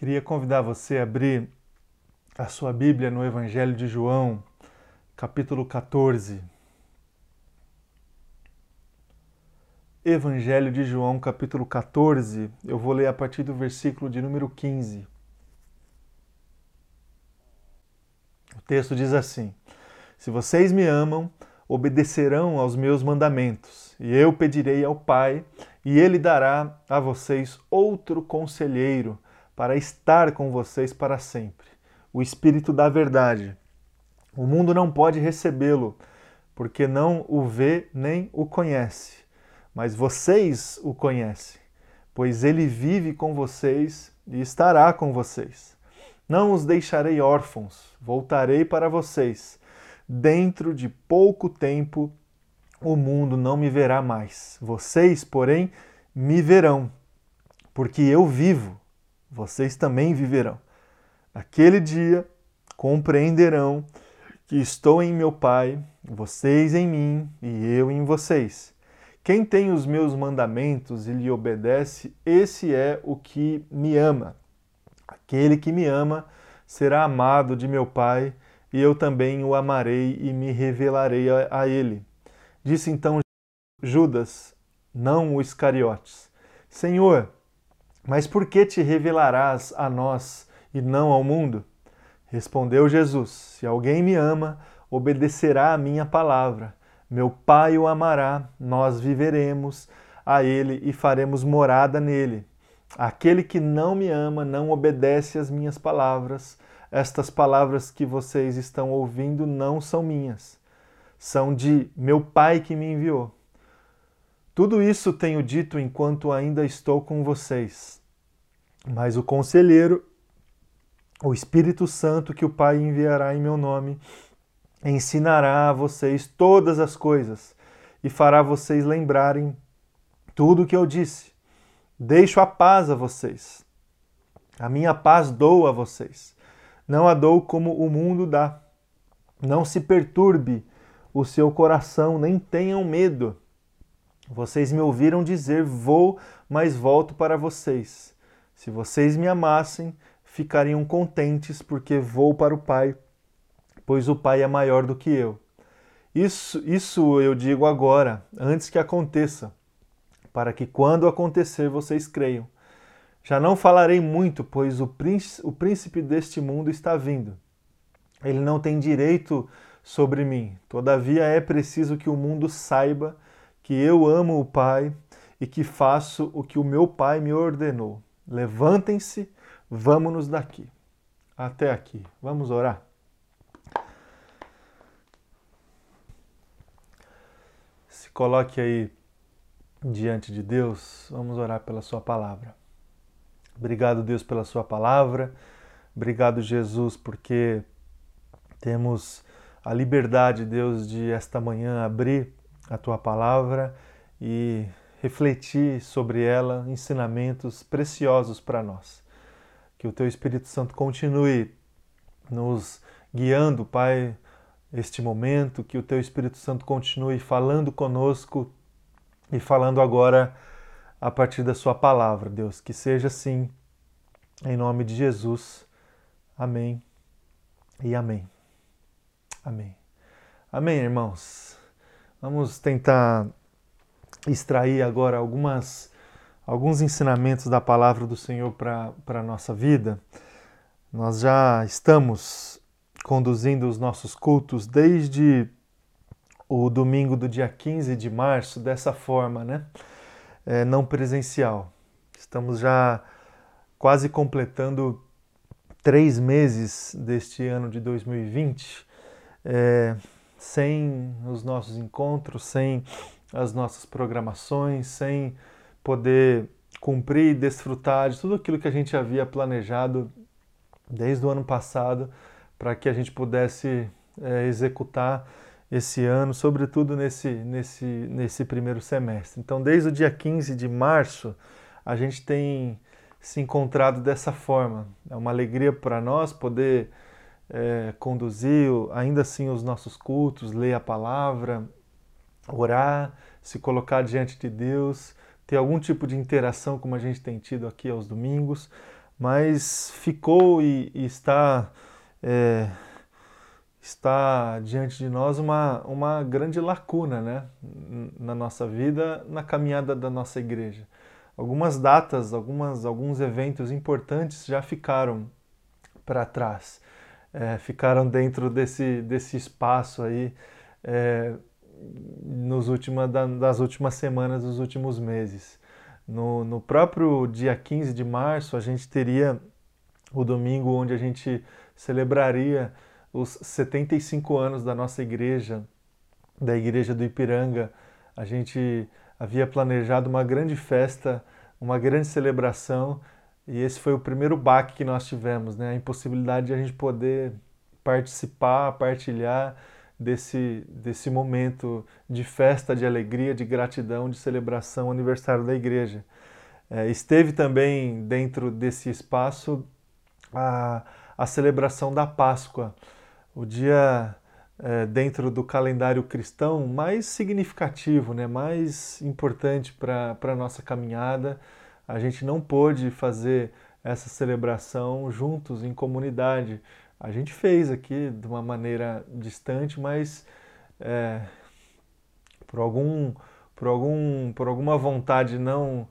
Queria convidar você a abrir a sua Bíblia no Evangelho de João, capítulo 14. Evangelho de João, capítulo 14, eu vou ler a partir do versículo de número 15. O texto diz assim: Se vocês me amam, obedecerão aos meus mandamentos, e eu pedirei ao Pai, e ele dará a vocês outro conselheiro para estar com vocês para sempre, o Espírito da Verdade. O mundo não pode recebê-lo, porque não o vê nem o conhece, mas vocês o conhecem, pois ele vive com vocês e estará com vocês. Não os deixarei órfãos, voltarei para vocês dentro de pouco tempo o mundo não me verá mais. Vocês, porém, me verão, porque eu vivo, vocês também viverão. Aquele dia compreenderão que estou em meu Pai, vocês em mim e eu em vocês. Quem tem os meus mandamentos e lhe obedece, esse é o que me ama. Aquele que me ama será amado de meu Pai e eu também o amarei e me revelarei a, ele. Disse então Judas, não o Iscariotes: Senhor, mas por que te revelarás a nós e não ao mundo? Respondeu Jesus: Se alguém me ama, obedecerá a minha palavra. Meu Pai o amará, nós viveremos a ele e faremos morada nele. Aquele que não me ama não obedece às minhas palavras estas palavras que vocês estão ouvindo não são minhas, são de meu Pai que me enviou. Tudo isso tenho dito enquanto ainda estou com vocês. Mas o conselheiro, o Espírito Santo que o Pai enviará em meu nome, ensinará a vocês todas as coisas e fará vocês lembrarem tudo o que eu disse. Deixo a paz a vocês. A minha paz dou a vocês. Não a dou como o mundo dá. Não se perturbe o seu coração, nem tenham medo. Vocês me ouviram dizer: Vou, mas volto para vocês. Se vocês me amassem, ficariam contentes, porque vou para o Pai, pois o Pai é maior do que eu. Isso, isso eu digo agora, antes que aconteça, para que quando acontecer vocês creiam. Já não falarei muito, pois o príncipe, o príncipe deste mundo está vindo. Ele não tem direito sobre mim. Todavia é preciso que o mundo saiba que eu amo o Pai e que faço o que o meu Pai me ordenou. Levantem-se, vamos-nos daqui. Até aqui. Vamos orar. Se coloque aí diante de Deus, vamos orar pela Sua palavra. Obrigado, Deus, pela Sua palavra. Obrigado, Jesus, porque temos a liberdade, Deus, de esta manhã abrir a Tua palavra e refletir sobre ela ensinamentos preciosos para nós. Que o Teu Espírito Santo continue nos guiando, Pai, este momento, que o Teu Espírito Santo continue falando conosco e falando agora a partir da Sua palavra, Deus. Que seja assim, em nome de Jesus. Amém e amém. Amém. Amém, irmãos. Vamos tentar extrair agora algumas, alguns ensinamentos da palavra do Senhor para a nossa vida. Nós já estamos conduzindo os nossos cultos desde o domingo do dia 15 de março dessa forma, né? é, não presencial. Estamos já quase completando três meses deste ano de 2020 é, sem os nossos encontros, sem as nossas programações, sem poder cumprir e desfrutar de tudo aquilo que a gente havia planejado desde o ano passado para que a gente pudesse é, executar esse ano, sobretudo nesse, nesse, nesse primeiro semestre. Então, desde o dia 15 de março, a gente tem se encontrado dessa forma. É uma alegria para nós poder é, conduzir ainda assim os nossos cultos, ler a palavra, orar, se colocar diante de Deus, ter algum tipo de interação como a gente tem tido aqui aos domingos, mas ficou e, e está, é, está diante de nós uma, uma grande lacuna né? na nossa vida, na caminhada da nossa igreja. Algumas datas, algumas, alguns eventos importantes já ficaram para trás, é, ficaram dentro desse, desse espaço aí é, nos última, das últimas semanas, dos últimos meses. No, no próprio dia 15 de março, a gente teria o domingo onde a gente celebraria os 75 anos da nossa igreja, da igreja do Ipiranga. A gente havia planejado uma grande festa, uma grande celebração, e esse foi o primeiro baque que nós tivemos, né? A impossibilidade de a gente poder participar, partilhar desse, desse momento de festa, de alegria, de gratidão, de celebração, aniversário da igreja. É, esteve também dentro desse espaço a, a celebração da Páscoa, o dia é, dentro do calendário cristão mais significativo, né, mais importante para a nossa caminhada. A gente não pôde fazer essa celebração juntos em comunidade, a gente fez aqui de uma maneira distante, mas é, por algum por algum por alguma vontade não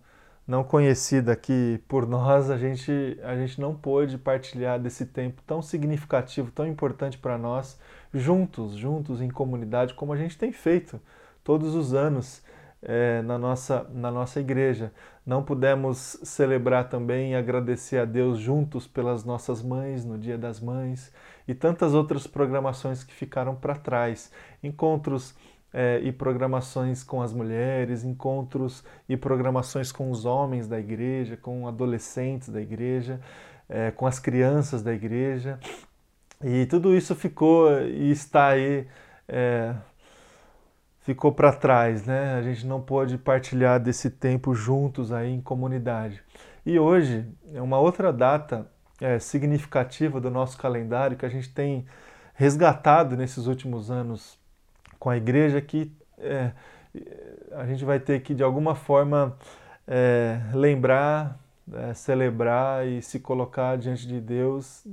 não conhecida aqui por nós, a gente a gente não pôde partilhar desse tempo tão significativo, tão importante para nós, juntos, juntos em comunidade, como a gente tem feito todos os anos é, na, nossa, na nossa igreja. Não pudemos celebrar também e agradecer a Deus juntos pelas nossas mães no Dia das Mães e tantas outras programações que ficaram para trás. Encontros é, e programações com as mulheres, encontros e programações com os homens da igreja, com adolescentes da igreja, é, com as crianças da igreja. E tudo isso ficou e está aí é, ficou para trás, né? A gente não pôde partilhar desse tempo juntos aí em comunidade. E hoje é uma outra data é, significativa do nosso calendário que a gente tem resgatado nesses últimos anos com a igreja que é, a gente vai ter que de alguma forma é, lembrar, é, celebrar e se colocar diante de Deus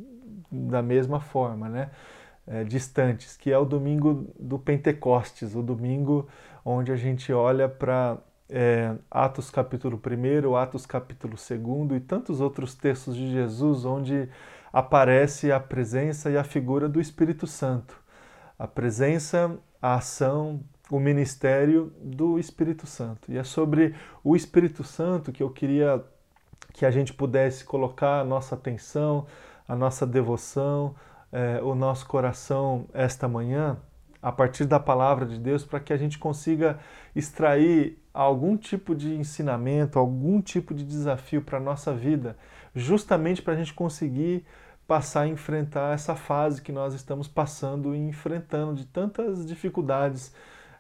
da mesma forma, né? É, distantes, que é o domingo do Pentecostes, o domingo onde a gente olha para é, Atos capítulo 1, Atos capítulo 2 e tantos outros textos de Jesus onde aparece a presença e a figura do Espírito Santo. A presença, a ação, o ministério do Espírito Santo. E é sobre o Espírito Santo que eu queria que a gente pudesse colocar a nossa atenção, a nossa devoção, é, o nosso coração esta manhã, a partir da palavra de Deus, para que a gente consiga extrair algum tipo de ensinamento, algum tipo de desafio para a nossa vida, justamente para a gente conseguir passar a enfrentar essa fase que nós estamos passando e enfrentando de tantas dificuldades,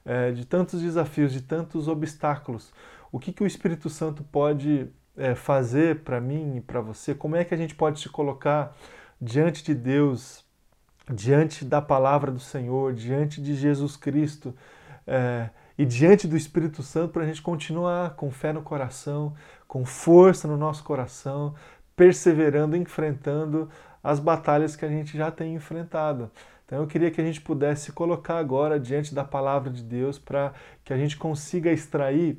é, de tantos desafios, de tantos obstáculos. O que, que o Espírito Santo pode é, fazer para mim e para você? Como é que a gente pode se colocar diante de Deus, diante da palavra do Senhor, diante de Jesus Cristo é, e diante do Espírito Santo para a gente continuar com fé no coração, com força no nosso coração, perseverando, enfrentando as batalhas que a gente já tem enfrentado. Então eu queria que a gente pudesse colocar agora diante da palavra de Deus para que a gente consiga extrair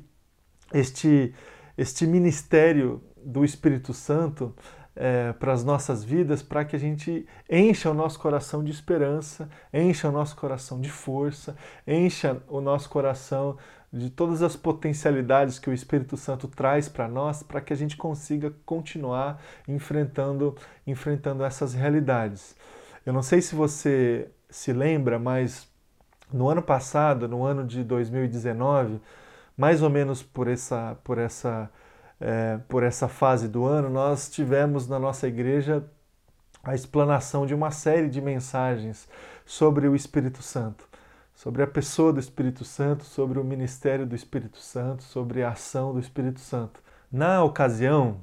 este, este ministério do Espírito Santo é, para as nossas vidas, para que a gente encha o nosso coração de esperança, encha o nosso coração de força, encha o nosso coração de todas as potencialidades que o Espírito Santo traz para nós, para que a gente consiga continuar enfrentando, enfrentando essas realidades. Eu não sei se você se lembra, mas no ano passado, no ano de 2019, mais ou menos por essa, por essa é, por essa fase do ano, nós tivemos na nossa igreja a explanação de uma série de mensagens sobre o Espírito Santo, sobre a pessoa do Espírito Santo, sobre o ministério do Espírito Santo, sobre a ação do Espírito Santo. Na ocasião,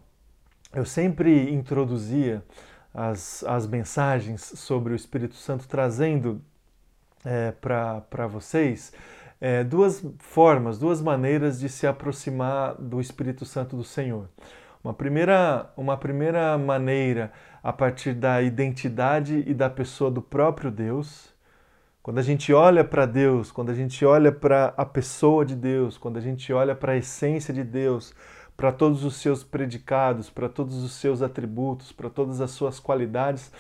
eu sempre introduzia as, as mensagens sobre o Espírito Santo, trazendo é, para vocês é, duas formas, duas maneiras de se aproximar do Espírito Santo do Senhor. Uma primeira, uma primeira maneira, a partir da identidade e da pessoa do próprio Deus. Quando a gente olha para Deus, quando a gente olha para a pessoa de Deus, quando a gente olha para a essência de Deus, para todos os seus predicados, para todos os seus atributos, para todas as suas qualidades,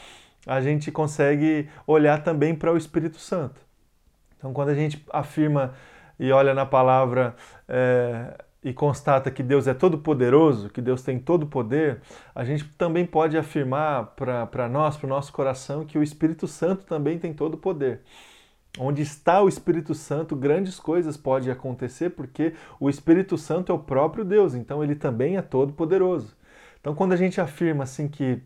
a gente consegue olhar também para o Espírito Santo. Então, quando a gente afirma e olha na palavra é, e constata que Deus é todo poderoso, que Deus tem todo o poder, a gente também pode afirmar para nós, para o nosso coração, que o Espírito Santo também tem todo o poder. Onde está o Espírito Santo, grandes coisas podem acontecer, porque o Espírito Santo é o próprio Deus, então ele também é todo poderoso. Então, quando a gente afirma assim que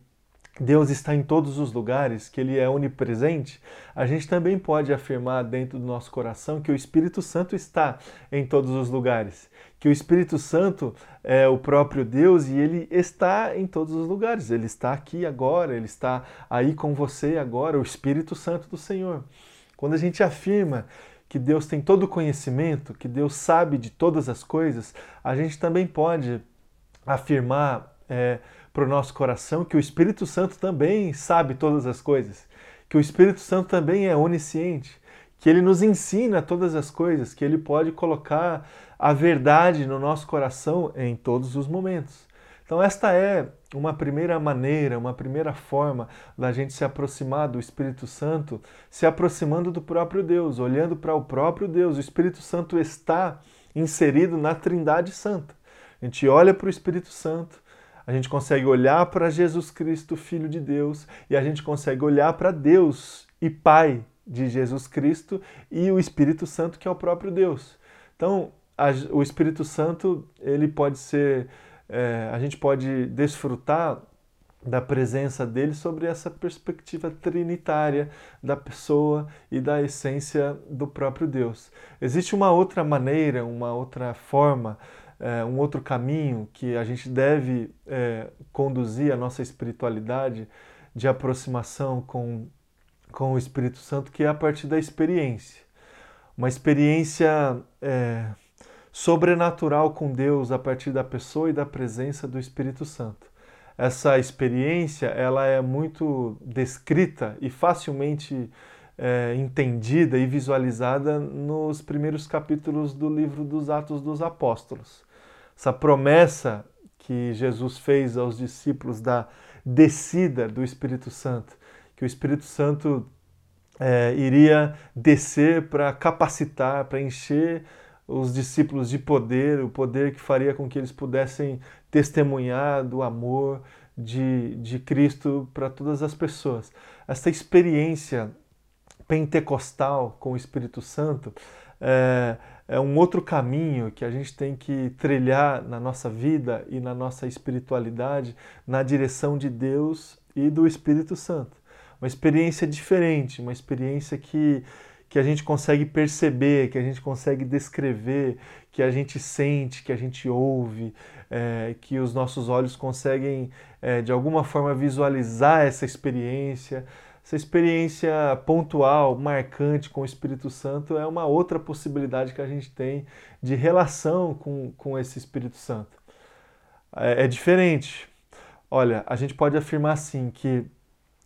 Deus está em todos os lugares, que Ele é onipresente, a gente também pode afirmar dentro do nosso coração que o Espírito Santo está em todos os lugares, que o Espírito Santo é o próprio Deus e Ele está em todos os lugares. Ele está aqui agora, Ele está aí com você agora, o Espírito Santo do Senhor. Quando a gente afirma que Deus tem todo o conhecimento, que Deus sabe de todas as coisas, a gente também pode afirmar. É, para o nosso coração que o Espírito Santo também sabe todas as coisas, que o Espírito Santo também é onisciente, que ele nos ensina todas as coisas, que ele pode colocar a verdade no nosso coração em todos os momentos. Então, esta é uma primeira maneira, uma primeira forma da gente se aproximar do Espírito Santo, se aproximando do próprio Deus, olhando para o próprio Deus. O Espírito Santo está inserido na Trindade Santa. A gente olha para o Espírito Santo, a gente consegue olhar para Jesus Cristo, Filho de Deus, e a gente consegue olhar para Deus e Pai de Jesus Cristo e o Espírito Santo, que é o próprio Deus. Então, a, o Espírito Santo, ele pode ser, é, a gente pode desfrutar da presença dele sobre essa perspectiva trinitária da pessoa e da essência do próprio Deus. Existe uma outra maneira, uma outra forma é, um outro caminho que a gente deve é, conduzir a nossa espiritualidade de aproximação com, com o Espírito Santo, que é a partir da experiência. Uma experiência é, sobrenatural com Deus a partir da pessoa e da presença do Espírito Santo. Essa experiência ela é muito descrita e facilmente é, entendida e visualizada nos primeiros capítulos do livro dos Atos dos Apóstolos essa promessa que Jesus fez aos discípulos da descida do Espírito Santo, que o Espírito Santo é, iria descer para capacitar, para encher os discípulos de poder, o poder que faria com que eles pudessem testemunhar do amor de, de Cristo para todas as pessoas. Essa experiência pentecostal com o Espírito Santo é, é um outro caminho que a gente tem que trilhar na nossa vida e na nossa espiritualidade na direção de Deus e do Espírito Santo. Uma experiência diferente, uma experiência que, que a gente consegue perceber, que a gente consegue descrever, que a gente sente, que a gente ouve, é, que os nossos olhos conseguem é, de alguma forma visualizar essa experiência essa experiência pontual, marcante com o Espírito Santo é uma outra possibilidade que a gente tem de relação com, com esse Espírito Santo. É, é diferente. Olha, a gente pode afirmar assim que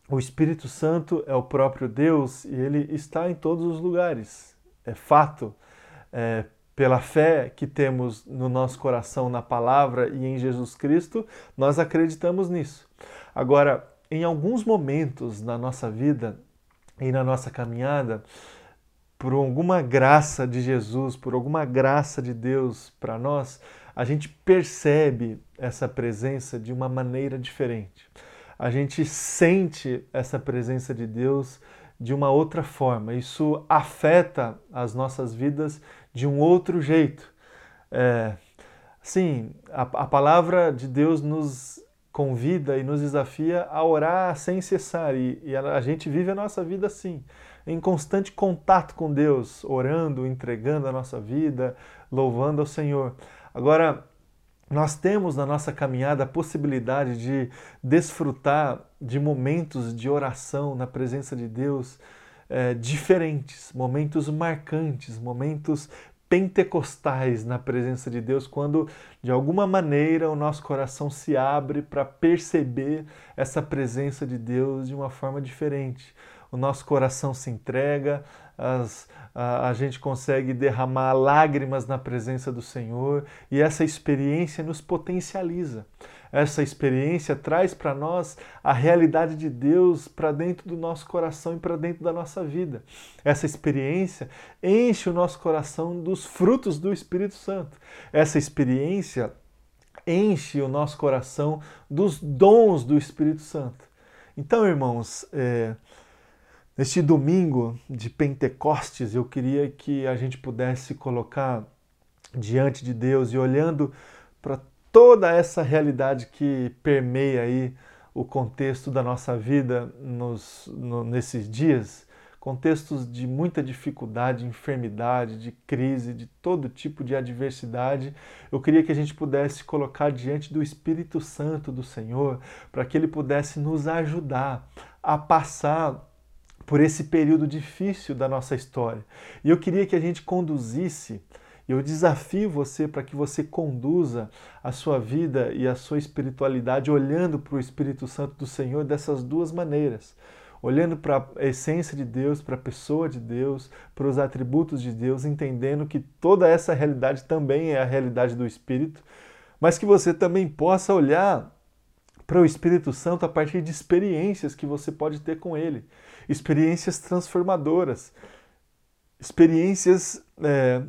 o Espírito Santo é o próprio Deus e ele está em todos os lugares. É fato. É, pela fé que temos no nosso coração na palavra e em Jesus Cristo, nós acreditamos nisso. Agora, em alguns momentos na nossa vida e na nossa caminhada, por alguma graça de Jesus, por alguma graça de Deus para nós, a gente percebe essa presença de uma maneira diferente. A gente sente essa presença de Deus de uma outra forma. Isso afeta as nossas vidas de um outro jeito. É, sim, a, a palavra de Deus nos convida e nos desafia a orar sem cessar. E, e a, gente vive a nossa vida assim, em constante contato com Deus, orando, entregando a nossa vida, louvando ao Senhor. Agora, nós temos na nossa caminhada a possibilidade de desfrutar de momentos de oração na presença de Deus é, diferentes, momentos marcantes, momentos pentecostais na presença de Deus, quando de alguma maneira o nosso coração se abre para perceber essa presença de Deus de uma forma diferente. O nosso coração se entrega, as, a, a gente consegue derramar lágrimas na presença do Senhor e essa experiência nos potencializa. Essa experiência traz para nós a realidade de Deus para dentro do nosso coração e para dentro da nossa vida. Essa experiência enche o nosso coração dos frutos do Espírito Santo. Essa experiência enche o nosso coração dos dons do Espírito Santo. Então, irmãos, é, neste domingo de Pentecostes, eu queria que a gente pudesse colocar diante de Deus e olhando para toda essa realidade que permeia aí o contexto da nossa vida nos, no, nesses dias, contextos de muita dificuldade, enfermidade, de crise, de todo tipo de adversidade, eu queria que a gente pudesse colocar diante do Espírito Santo do Senhor, para que ele pudesse nos ajudar a passar por esse período difícil da nossa história. E eu queria que a gente conduzisse eu desafio você para que você conduza a sua vida e a sua espiritualidade olhando para o Espírito Santo do Senhor dessas duas maneiras. Olhando para a essência de Deus, para a pessoa de Deus, para os atributos de Deus, entendendo que toda essa realidade também é a realidade do Espírito, mas que você também possa olhar para o Espírito Santo a partir de experiências que você pode ter com Ele, experiências transformadoras, experiências é,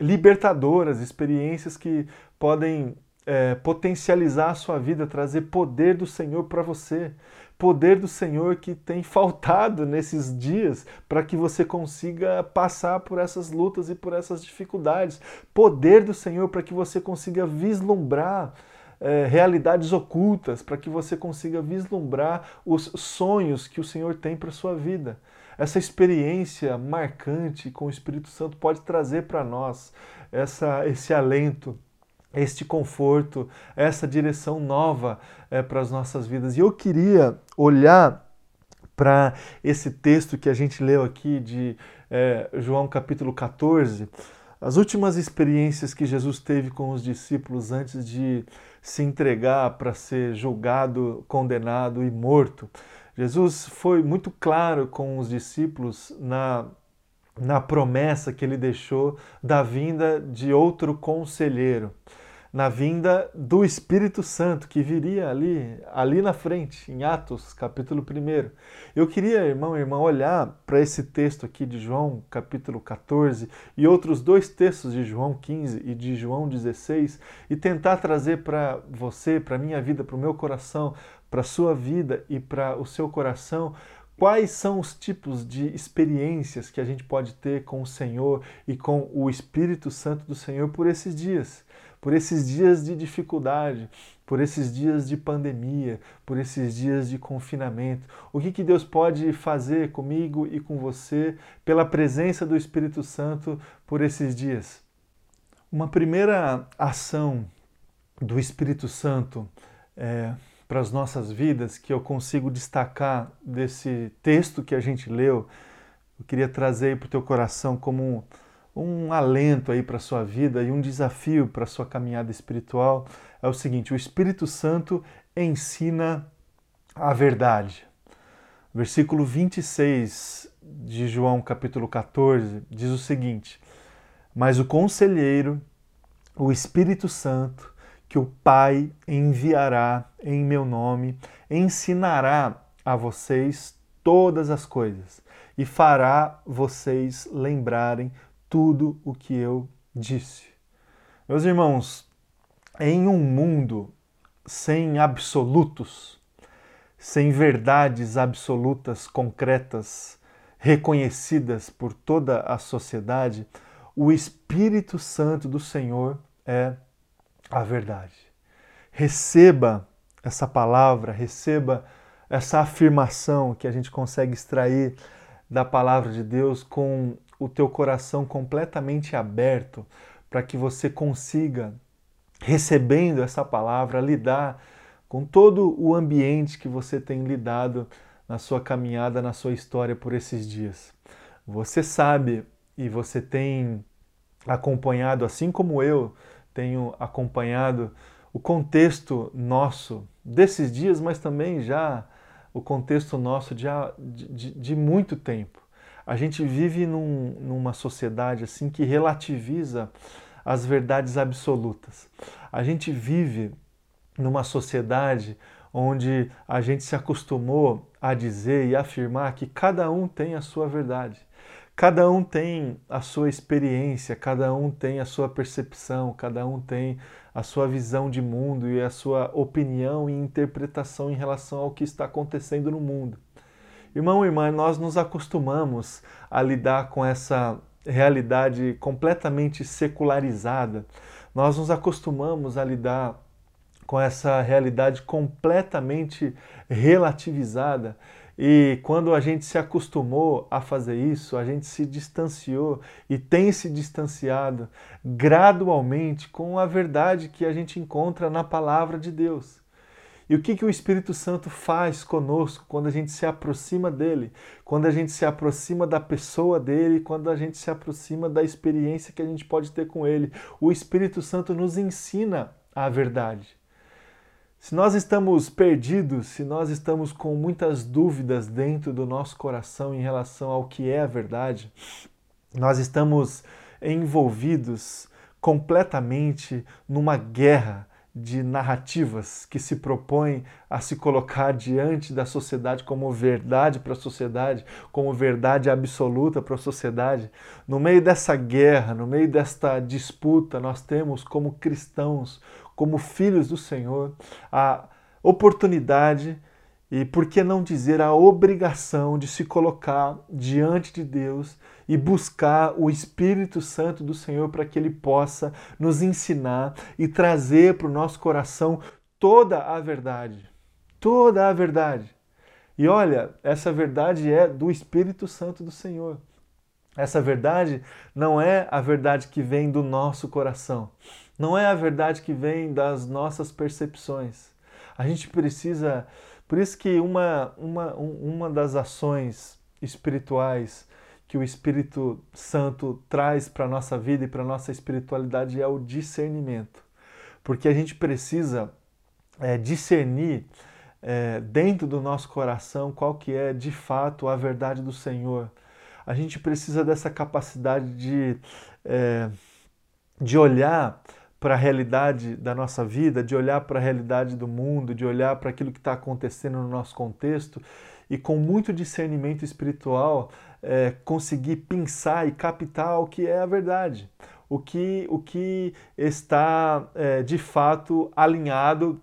libertadoras, experiências que podem é, potencializar a sua vida, trazer poder do Senhor para você. Poder do Senhor que tem faltado nesses dias para que você consiga passar por essas lutas e por essas dificuldades. Poder do Senhor para que você consiga vislumbrar é, realidades ocultas, para que você consiga vislumbrar os sonhos que o Senhor tem para a sua vida essa experiência marcante com o Espírito Santo pode trazer para nós essa, esse alento, este conforto, essa direção nova é, para as nossas vidas. E eu queria olhar para esse texto que a gente leu aqui de é, João capítulo 14, as últimas experiências que Jesus teve com os discípulos antes de se entregar para ser julgado, condenado e morto. Jesus foi muito claro com os discípulos na, na promessa que ele deixou da vinda de outro conselheiro, na vinda do Espírito Santo que viria ali, ali na frente, em Atos, capítulo 1. Eu queria, irmão e irmã, olhar para esse texto aqui de João, capítulo 14, e outros dois textos de João 15 e de João 16 e tentar trazer para você, para minha vida, para o meu coração, para a sua vida e para o seu coração, quais são os tipos de experiências que a gente pode ter com o Senhor e com o Espírito Santo do Senhor por esses dias, por esses dias de dificuldade, por esses dias de pandemia, por esses dias de confinamento. O que, que Deus pode fazer comigo e com você pela presença do Espírito Santo por esses dias? Uma primeira ação do Espírito Santo é para as nossas vidas que eu consigo destacar desse texto que a gente leu, eu queria trazer para o teu coração como um, um alento aí para a sua vida e um desafio para a sua caminhada espiritual é o seguinte: o Espírito Santo ensina a verdade. Versículo 26 de João, capítulo 14, diz o seguinte: Mas o conselheiro, o Espírito Santo, que o Pai enviará em meu nome, ensinará a vocês todas as coisas e fará vocês lembrarem tudo o que eu disse. Meus irmãos, em um mundo sem absolutos, sem verdades absolutas, concretas, reconhecidas por toda a sociedade, o Espírito Santo do Senhor é a verdade. Receba essa palavra, receba essa afirmação que a gente consegue extrair da palavra de Deus com o teu coração completamente aberto para que você consiga, recebendo essa palavra, lidar com todo o ambiente que você tem lidado na sua caminhada, na sua história por esses dias. Você sabe e você tem acompanhado, assim como eu tenho acompanhado o contexto nosso desses dias, mas também já o contexto nosso de, de, de muito tempo. A gente vive num, numa sociedade assim que relativiza as verdades absolutas. A gente vive numa sociedade onde a gente se acostumou a dizer e afirmar que cada um tem a sua verdade. Cada um tem a sua experiência, cada um tem a sua percepção, cada um tem a sua visão de mundo e a sua opinião e interpretação em relação ao que está acontecendo no mundo. Irmão e irmã, nós nos acostumamos a lidar com essa realidade completamente secularizada. Nós nos acostumamos a lidar com essa realidade completamente relativizada. E quando a gente se acostumou a fazer isso, a gente se distanciou e tem se distanciado gradualmente com a verdade que a gente encontra na palavra de Deus. E o que, que o Espírito Santo faz conosco quando a gente se aproxima dele, quando a gente se aproxima da pessoa dele, quando a gente se aproxima da experiência que a gente pode ter com ele? O Espírito Santo nos ensina a verdade. Se nós estamos perdidos, se nós estamos com muitas dúvidas dentro do nosso coração em relação ao que é a verdade, nós estamos envolvidos completamente numa guerra de narrativas que se propõem a se colocar diante da sociedade como verdade para a sociedade, como verdade absoluta para a sociedade. No meio dessa guerra, no meio desta disputa, nós temos como cristãos, como filhos do Senhor, a oportunidade e, por que não dizer, a obrigação de se colocar diante de Deus e buscar o Espírito Santo do Senhor para que ele possa nos ensinar e trazer para o nosso coração toda a verdade. Toda a verdade. E olha, essa verdade é do Espírito Santo do Senhor. Essa verdade não é a verdade que vem do nosso coração não é a verdade que vem das nossas percepções. A gente precisa. Por isso que uma, uma, uma das ações espirituais que o Espírito Santo traz para a nossa vida e para a nossa espiritualidade é o discernimento. Porque a gente precisa é, discernir é, dentro do nosso coração qual que é de fato a verdade do Senhor. A gente precisa dessa capacidade de, é, de olhar para a realidade da nossa vida, de olhar para a realidade do mundo, de olhar para aquilo que está acontecendo no nosso contexto e com muito discernimento espiritual é, conseguir pensar e captar o que é a verdade, o que, o que está é, de fato alinhado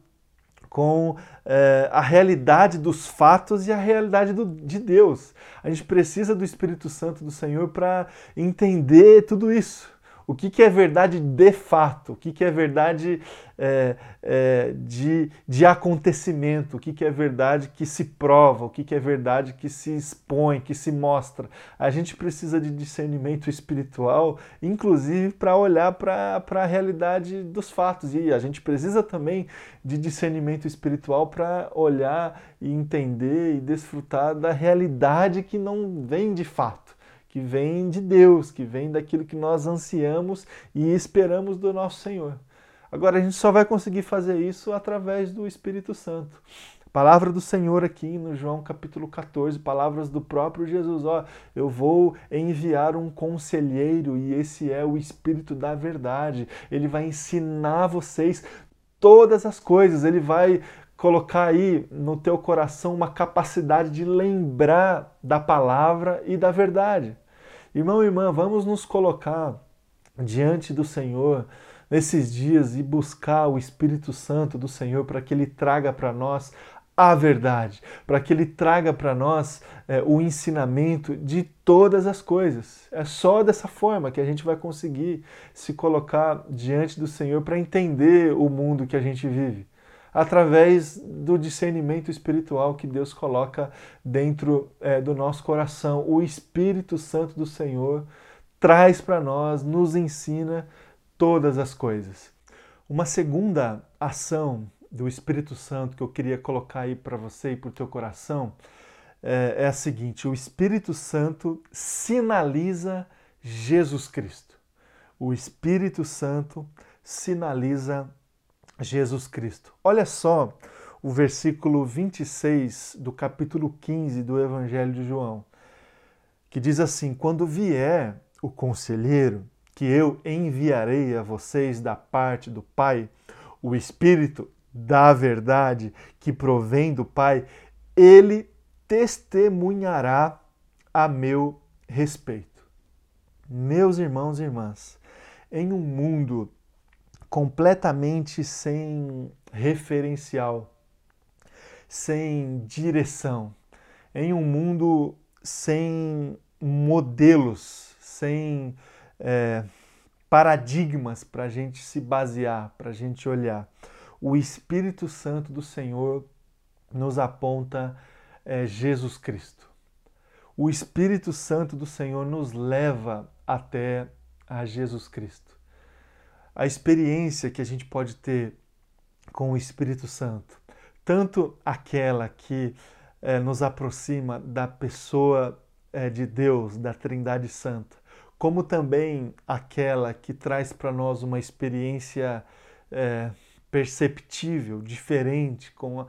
com é, a realidade dos fatos e a realidade do, de Deus. A gente precisa do Espírito Santo do Senhor para entender tudo isso o que, que é verdade de fato, o que, que é verdade é, é, de, de acontecimento, o que, que é verdade que se prova, o que, que é verdade que se expõe, que se mostra. A gente precisa de discernimento espiritual, inclusive para olhar para a realidade dos fatos. E a gente precisa também de discernimento espiritual para olhar e entender e desfrutar da realidade que não vem de fato que vem de Deus, que vem daquilo que nós ansiamos e esperamos do nosso Senhor. Agora, a gente só vai conseguir fazer isso através do Espírito Santo. Palavra do Senhor aqui no João capítulo 14, palavras do próprio Jesus. Ó, eu vou enviar um conselheiro e esse é o Espírito da verdade. Ele vai ensinar vocês todas as coisas, ele vai colocar aí no teu coração uma capacidade de lembrar da palavra e da verdade. Irmão e irmã, vamos nos colocar diante do Senhor nesses dias e buscar o Espírito Santo do Senhor para que ele traga para nós a verdade, para que ele traga para nós é, o ensinamento de todas as coisas. É só dessa forma que a gente vai conseguir se colocar diante do Senhor para entender o mundo que a gente vive através do discernimento espiritual que Deus coloca dentro é, do nosso coração. O Espírito Santo do Senhor traz para nós, nos ensina todas as coisas. Uma segunda ação do Espírito Santo que eu queria colocar aí para você e para o teu coração é, é a seguinte: o Espírito Santo sinaliza Jesus Cristo. O Espírito Santo sinaliza Jesus Cristo. Olha só o versículo 26 do capítulo 15 do Evangelho de João, que diz assim: Quando vier o conselheiro, que eu enviarei a vocês da parte do Pai, o Espírito da verdade que provém do Pai, ele testemunhará a meu respeito. Meus irmãos e irmãs, em um mundo completamente sem referencial, sem direção, em um mundo sem modelos, sem é, paradigmas para a gente se basear, para a gente olhar. O Espírito Santo do Senhor nos aponta é, Jesus Cristo. O Espírito Santo do Senhor nos leva até a Jesus Cristo. A experiência que a gente pode ter com o Espírito Santo, tanto aquela que é, nos aproxima da pessoa é, de Deus, da Trindade Santa, como também aquela que traz para nós uma experiência é, perceptível, diferente com a,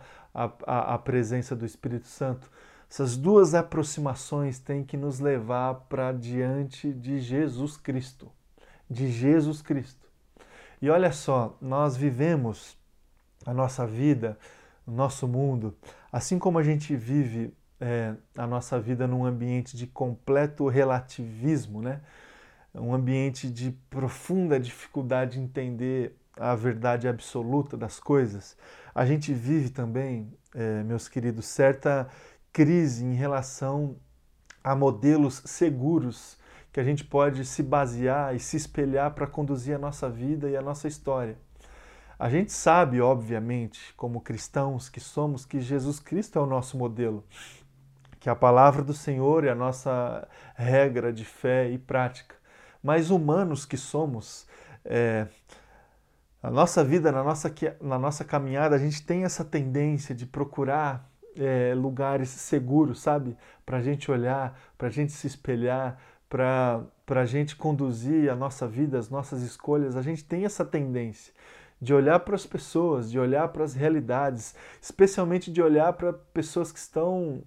a, a presença do Espírito Santo. Essas duas aproximações têm que nos levar para diante de Jesus Cristo, de Jesus Cristo. E olha só, nós vivemos a nossa vida, o nosso mundo, assim como a gente vive é, a nossa vida num ambiente de completo relativismo, né? um ambiente de profunda dificuldade de entender a verdade absoluta das coisas, a gente vive também, é, meus queridos, certa crise em relação a modelos seguros que a gente pode se basear e se espelhar para conduzir a nossa vida e a nossa história. A gente sabe, obviamente, como cristãos que somos, que Jesus Cristo é o nosso modelo que a palavra do Senhor é a nossa regra de fé e prática. Mas humanos que somos, é, nossa vida, na nossa, na nossa caminhada, a gente tem essa tendência de procurar é, lugares seguros, sabe? Para a gente olhar, para a gente se espelhar, para a gente conduzir a nossa vida, as nossas escolhas. A gente tem essa tendência de olhar para as pessoas, de olhar para as realidades, especialmente de olhar para pessoas que estão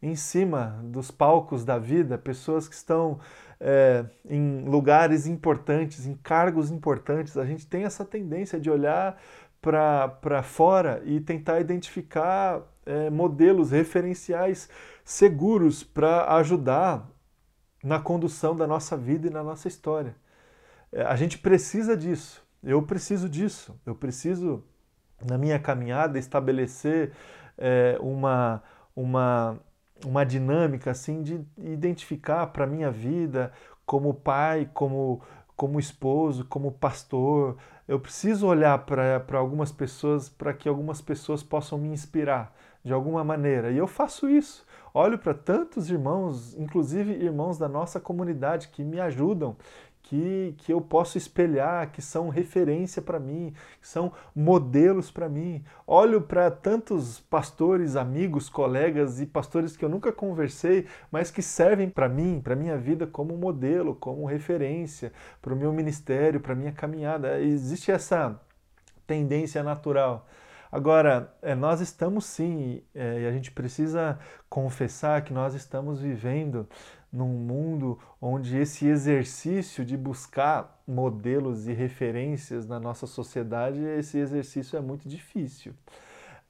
em cima dos palcos da vida, pessoas que estão é, em lugares importantes, em cargos importantes. A gente tem essa tendência de olhar para fora e tentar identificar é, modelos referenciais seguros para ajudar na condução da nossa vida e na nossa história. É, a gente precisa disso. Eu preciso disso. Eu preciso, na minha caminhada, estabelecer é, uma, uma uma dinâmica assim de identificar para minha vida como pai, como como esposo, como pastor. Eu preciso olhar para algumas pessoas para que algumas pessoas possam me inspirar de alguma maneira. E eu faço isso. Olho para tantos irmãos, inclusive irmãos da nossa comunidade, que me ajudam, que, que eu posso espelhar, que são referência para mim, que são modelos para mim. Olho para tantos pastores, amigos, colegas e pastores que eu nunca conversei, mas que servem para mim, para minha vida como modelo, como referência, para o meu ministério, para minha caminhada. Existe essa tendência natural. Agora, é, nós estamos sim, é, e a gente precisa confessar que nós estamos vivendo num mundo onde esse exercício de buscar modelos e referências na nossa sociedade, esse exercício é muito difícil.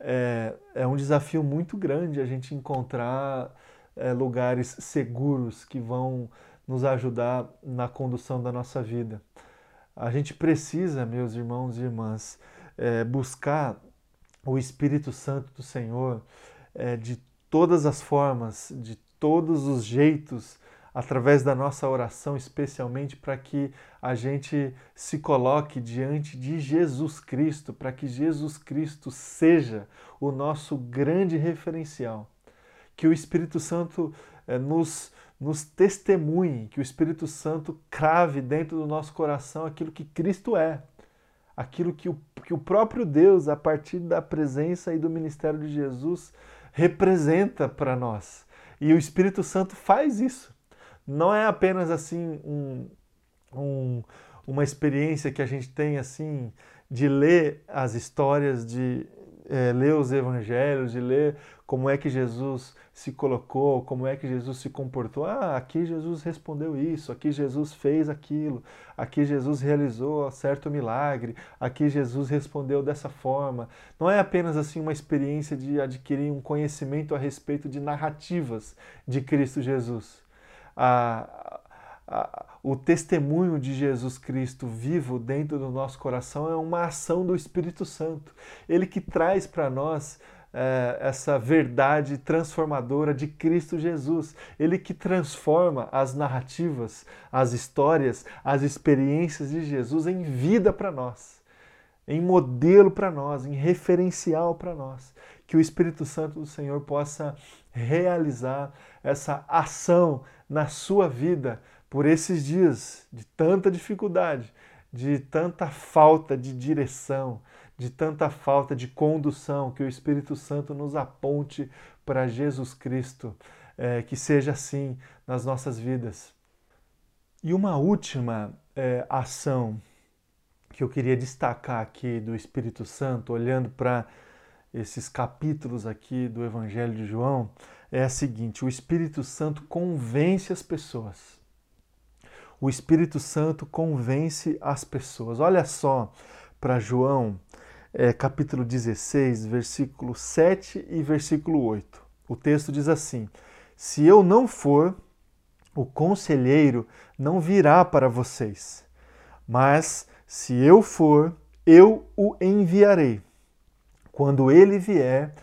É, é um desafio muito grande a gente encontrar é, lugares seguros que vão nos ajudar na condução da nossa vida. A gente precisa, meus irmãos e irmãs, é, buscar o Espírito Santo do Senhor é, de todas as formas, de todos os jeitos, através da nossa oração, especialmente para que a gente se coloque diante de Jesus Cristo, para que Jesus Cristo seja o nosso grande referencial. Que o Espírito Santo é, nos, nos testemunhe, que o Espírito Santo crave dentro do nosso coração aquilo que Cristo é, aquilo que o, que o próprio Deus, a partir da presença e do ministério de Jesus, representa para nós. E o Espírito Santo faz isso. Não é apenas assim um, um uma experiência que a gente tem assim de ler as histórias, de é, ler os evangelhos, de ler como é que Jesus se colocou, como é que Jesus se comportou. Ah, aqui Jesus respondeu isso, aqui Jesus fez aquilo, aqui Jesus realizou certo milagre, aqui Jesus respondeu dessa forma. Não é apenas assim uma experiência de adquirir um conhecimento a respeito de narrativas de Cristo Jesus. A, a, o testemunho de Jesus Cristo vivo dentro do nosso coração é uma ação do Espírito Santo. Ele que traz para nós é, essa verdade transformadora de Cristo Jesus. Ele que transforma as narrativas, as histórias, as experiências de Jesus em vida para nós, em modelo para nós, em referencial para nós. Que o Espírito Santo do Senhor possa realizar essa ação na sua vida por esses dias de tanta dificuldade, de tanta falta de direção, de tanta falta de condução, que o Espírito Santo nos aponte para Jesus Cristo, é, que seja assim nas nossas vidas. E uma última é, ação que eu queria destacar aqui do Espírito Santo, olhando para esses capítulos aqui do Evangelho de João, é a seguinte: o Espírito Santo convence as pessoas. O Espírito Santo convence as pessoas. Olha só para João é, capítulo 16, versículo 7 e versículo 8. O texto diz assim: Se eu não for, o conselheiro não virá para vocês, mas se eu for, eu o enviarei. Quando ele vier,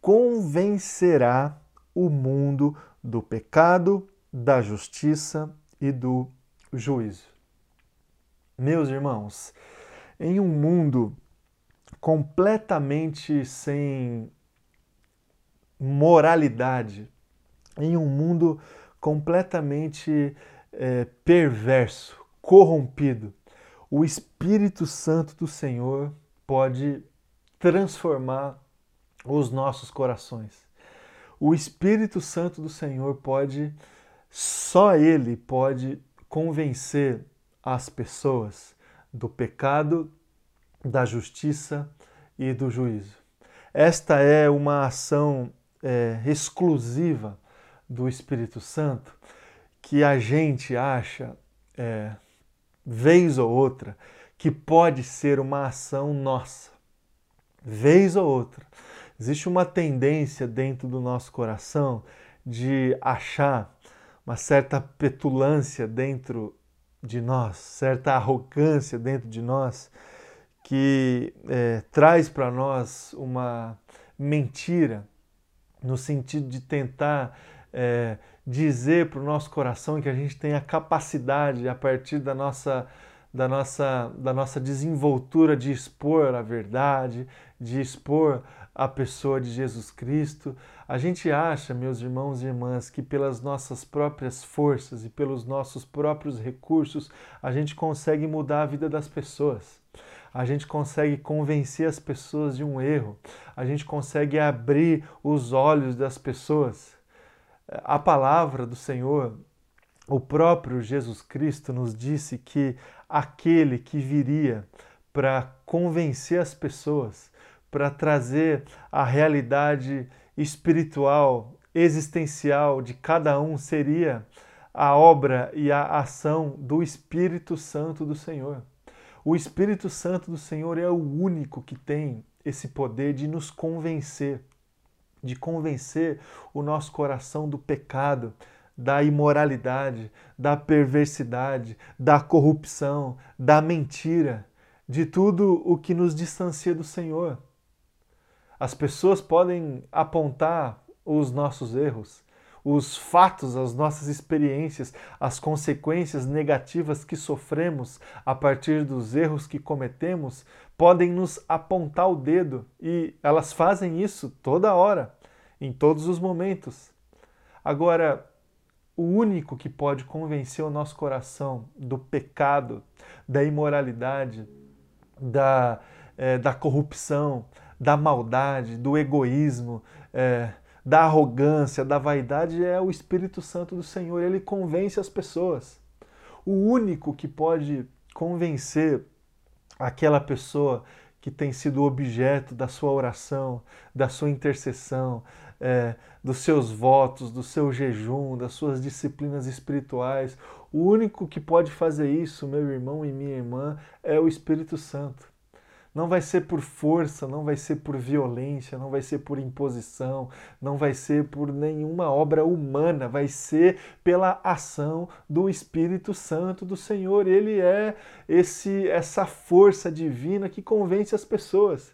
convencerá o mundo do pecado, da justiça e do juízo. Meus irmãos, em um mundo completamente sem moralidade, em um mundo completamente é, perverso, corrompido, o Espírito Santo do Senhor pode transformar os nossos corações. O Espírito Santo do Senhor pode, só Ele pode convencer as pessoas do pecado, da justiça e do juízo. Esta é uma ação é, exclusiva do Espírito Santo que a gente acha, é, vez ou outra, que pode ser uma ação nossa. Vez ou outra. Existe uma tendência dentro do nosso coração de achar uma certa petulância dentro de nós, certa arrogância dentro de nós, que é, traz para nós uma mentira, no sentido de tentar é, dizer para o nosso coração que a gente tem a capacidade, a partir da nossa, da, nossa, da nossa desenvoltura, de expor a verdade, de expor a pessoa de Jesus Cristo. A gente acha, meus irmãos e irmãs, que pelas nossas próprias forças e pelos nossos próprios recursos a gente consegue mudar a vida das pessoas a gente consegue convencer as pessoas de um erro, a gente consegue abrir os olhos das pessoas. A palavra do Senhor, o próprio Jesus Cristo nos disse que aquele que viria para convencer as pessoas, para trazer a realidade espiritual, existencial de cada um seria a obra e a ação do Espírito Santo do Senhor. O Espírito Santo do Senhor é o único que tem esse poder de nos convencer, de convencer o nosso coração do pecado, da imoralidade, da perversidade, da corrupção, da mentira, de tudo o que nos distancia do Senhor. As pessoas podem apontar os nossos erros, os fatos, as nossas experiências, as consequências negativas que sofremos a partir dos erros que cometemos, podem nos apontar o dedo e elas fazem isso toda hora, em todos os momentos. Agora, o único que pode convencer o nosso coração do pecado, da imoralidade, da, é, da corrupção, da maldade, do egoísmo, é, da arrogância, da vaidade é o Espírito Santo do Senhor. Ele convence as pessoas. O único que pode convencer aquela pessoa que tem sido objeto da sua oração, da sua intercessão, é, dos seus votos, do seu jejum, das suas disciplinas espirituais. O único que pode fazer isso, meu irmão e minha irmã, é o Espírito Santo. Não vai ser por força, não vai ser por violência, não vai ser por imposição, não vai ser por nenhuma obra humana, vai ser pela ação do Espírito Santo do Senhor. Ele é esse essa força divina que convence as pessoas.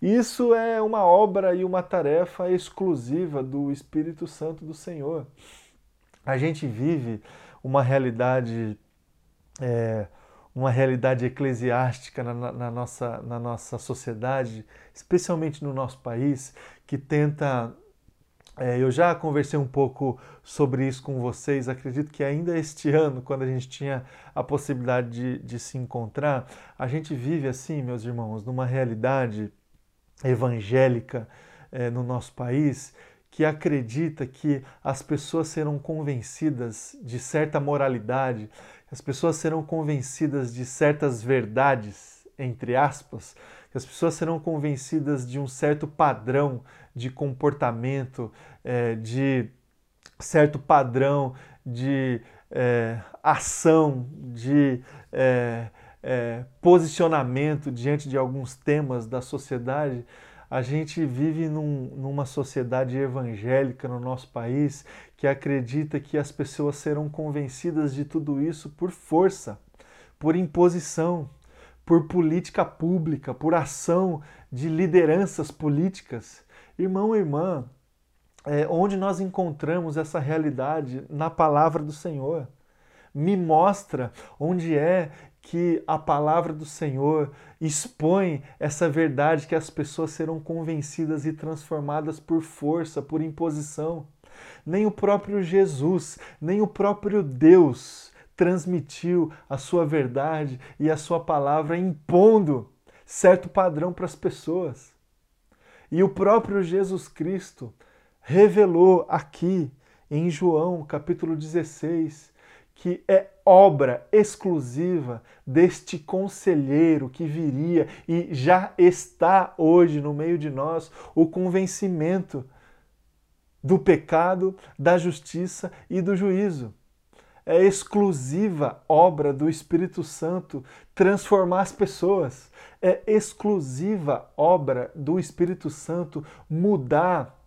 Isso é uma obra e uma tarefa exclusiva do Espírito Santo do Senhor. A gente vive uma realidade é, uma realidade eclesiástica na, na, nossa, na nossa sociedade, especialmente no nosso país, que tenta. É, eu já conversei um pouco sobre isso com vocês, acredito que ainda este ano, quando a gente tinha a possibilidade de, de se encontrar, a gente vive assim, meus irmãos, numa realidade evangélica é, no nosso país que acredita que as pessoas serão convencidas de certa moralidade, as pessoas serão convencidas de certas verdades, entre aspas, que as pessoas serão convencidas de um certo padrão de comportamento, é, de certo padrão de é, ação, de é, é posicionamento diante de alguns temas da sociedade. A gente vive num, numa sociedade evangélica no nosso país que acredita que as pessoas serão convencidas de tudo isso por força, por imposição, por política pública, por ação de lideranças políticas. Irmão e irmã, é, onde nós encontramos essa realidade na palavra do Senhor? Me mostra onde é que a palavra do Senhor expõe essa verdade que as pessoas serão convencidas e transformadas por força, por imposição. Nem o próprio Jesus, nem o próprio Deus transmitiu a sua verdade e a sua palavra impondo certo padrão para as pessoas. E o próprio Jesus Cristo revelou aqui em João capítulo 16 que é obra exclusiva deste conselheiro que viria e já está hoje no meio de nós o convencimento do pecado, da justiça e do juízo. É exclusiva obra do Espírito Santo transformar as pessoas. É exclusiva obra do Espírito Santo mudar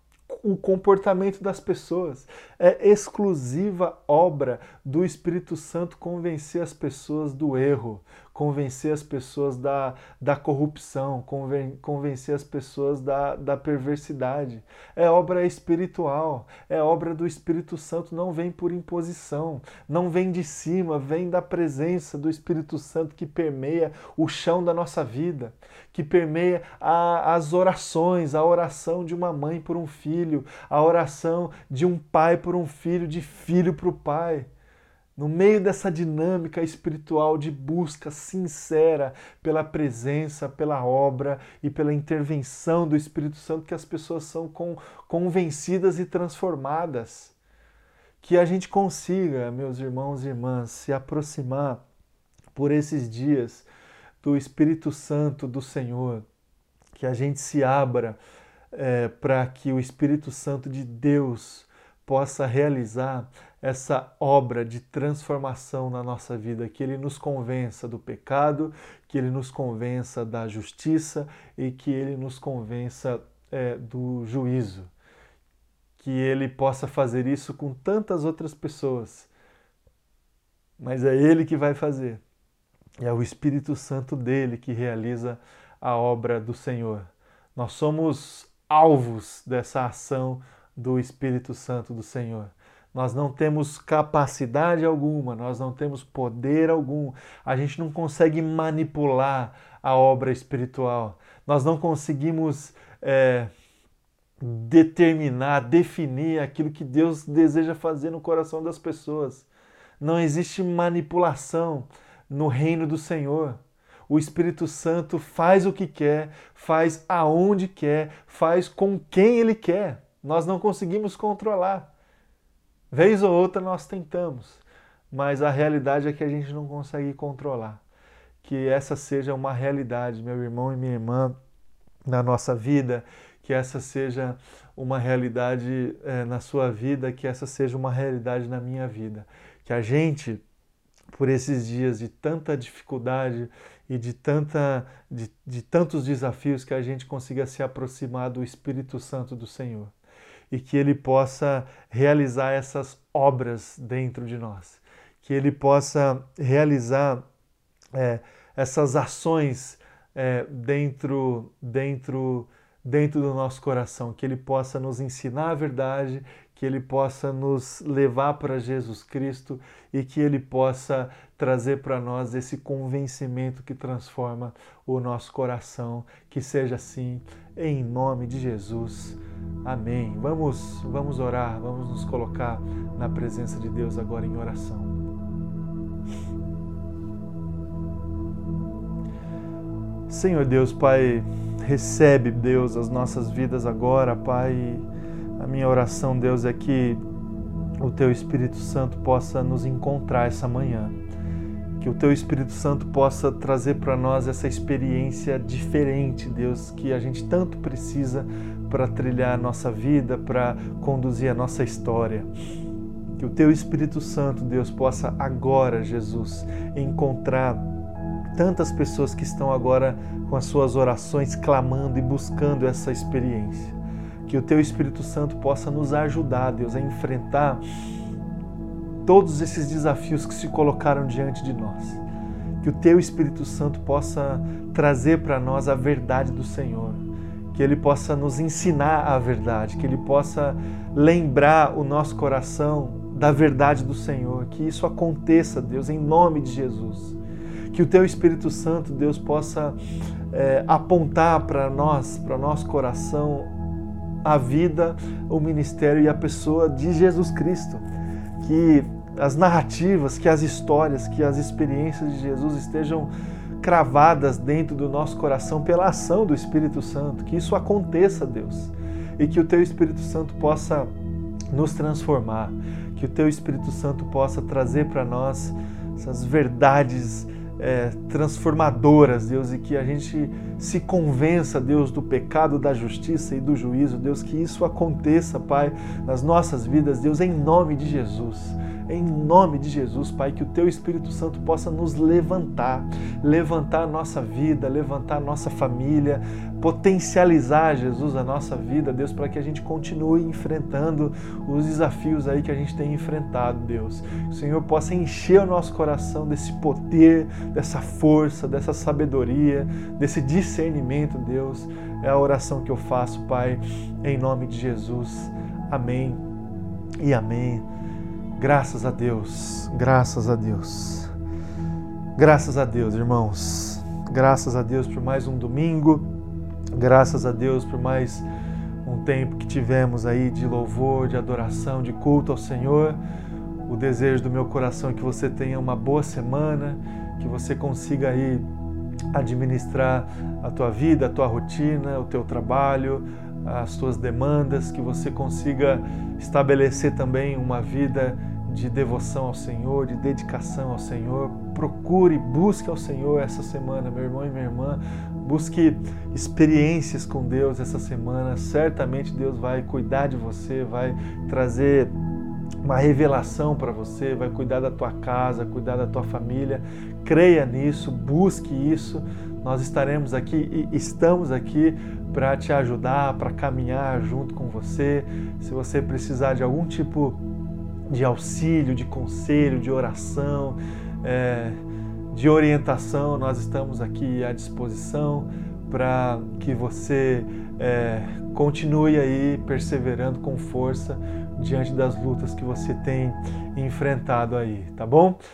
o comportamento das pessoas. É exclusiva obra do Espírito Santo convencer as pessoas do erro, convencer as pessoas da, da corrupção, conven, convencer as pessoas da, da perversidade. É obra espiritual, é obra do Espírito Santo, não vem por imposição, não vem de cima, vem da presença do Espírito Santo que permeia o chão da nossa vida, que permeia a, as orações, a oração de uma mãe por um filho, a oração de um pai por um filho, de filho para o pai no meio dessa dinâmica espiritual de busca sincera pela presença, pela obra e pela intervenção do Espírito Santo, que as pessoas são convencidas e transformadas. Que a gente consiga, meus irmãos e irmãs, se aproximar por esses dias do Espírito Santo do Senhor, que a gente se abra é, para que o Espírito Santo de Deus possa realizar essa obra de transformação na nossa vida, que Ele nos convença do pecado, que Ele nos convença da justiça e que Ele nos convença é, do juízo. Que Ele possa fazer isso com tantas outras pessoas. Mas é Ele que vai fazer. É o Espírito Santo dele que realiza a obra do Senhor. Nós somos alvos dessa ação do Espírito Santo do Senhor. Nós não temos capacidade alguma, nós não temos poder algum, a gente não consegue manipular a obra espiritual, nós não conseguimos é, determinar, definir aquilo que Deus deseja fazer no coração das pessoas. Não existe manipulação no reino do Senhor. O Espírito Santo faz o que quer, faz aonde quer, faz com quem ele quer nós não conseguimos controlar. Vez ou outra nós tentamos, mas a realidade é que a gente não consegue controlar. que essa seja uma realidade, meu irmão e minha irmã, na nossa vida, que essa seja uma realidade é, na sua vida, que essa seja uma realidade na minha vida. Que a gente, por esses dias de tanta dificuldade e de, tanta, de, de tantos desafios, que a gente consiga se aproximar do Espírito Santo do Senhor e que Ele possa realizar essas obras dentro de nós, que Ele possa realizar é, essas ações é, dentro, dentro dentro do nosso coração, que Ele possa nos ensinar a verdade, que Ele possa nos levar para Jesus Cristo e que Ele possa trazer para nós esse convencimento que transforma o nosso coração. Que seja assim, em nome de Jesus. Amém. Vamos, vamos orar, vamos nos colocar na presença de Deus agora em oração. Senhor Deus, Pai, recebe, Deus, as nossas vidas agora, Pai. A minha oração, Deus, é que o Teu Espírito Santo possa nos encontrar essa manhã. Que o Teu Espírito Santo possa trazer para nós essa experiência diferente, Deus, que a gente tanto precisa para trilhar a nossa vida, para conduzir a nossa história. Que o Teu Espírito Santo, Deus, possa agora, Jesus, encontrar tantas pessoas que estão agora com as suas orações clamando e buscando essa experiência. Que o Teu Espírito Santo possa nos ajudar, Deus, a enfrentar todos esses desafios que se colocaram diante de nós. Que o Teu Espírito Santo possa trazer para nós a verdade do Senhor. Que Ele possa nos ensinar a verdade, que Ele possa lembrar o nosso coração da verdade do Senhor. Que isso aconteça, Deus, em nome de Jesus que o Teu Espírito Santo, Deus, possa é, apontar para nós, para nosso coração, a vida, o ministério e a pessoa de Jesus Cristo. Que as narrativas, que as histórias, que as experiências de Jesus estejam cravadas dentro do nosso coração pela ação do Espírito Santo. Que isso aconteça, Deus. E que o Teu Espírito Santo possa nos transformar. Que o Teu Espírito Santo possa trazer para nós essas verdades é, transformadoras, Deus, e que a gente se convença, Deus, do pecado, da justiça e do juízo, Deus, que isso aconteça, Pai, nas nossas vidas, Deus, em nome de Jesus. Em nome de Jesus, Pai, que o Teu Espírito Santo possa nos levantar, levantar a nossa vida, levantar a nossa família, potencializar, Jesus, a nossa vida, Deus, para que a gente continue enfrentando os desafios aí que a gente tem enfrentado, Deus. Que o Senhor possa encher o nosso coração desse poder, dessa força, dessa sabedoria, desse discernimento, Deus. É a oração que eu faço, Pai, em nome de Jesus. Amém e amém. Graças a Deus, graças a Deus. Graças a Deus, irmãos. Graças a Deus por mais um domingo. Graças a Deus por mais um tempo que tivemos aí de louvor, de adoração, de culto ao Senhor. O desejo do meu coração é que você tenha uma boa semana, que você consiga aí administrar a tua vida, a tua rotina, o teu trabalho, as tuas demandas, que você consiga estabelecer também uma vida de devoção ao Senhor, de dedicação ao Senhor. Procure, busque ao Senhor essa semana, meu irmão e minha irmã. Busque experiências com Deus essa semana. Certamente Deus vai cuidar de você, vai trazer uma revelação para você, vai cuidar da tua casa, cuidar da tua família. Creia nisso, busque isso. Nós estaremos aqui e estamos aqui para te ajudar, para caminhar junto com você. Se você precisar de algum tipo de auxílio, de conselho, de oração, é, de orientação, nós estamos aqui à disposição para que você é, continue aí perseverando com força diante das lutas que você tem enfrentado aí, tá bom?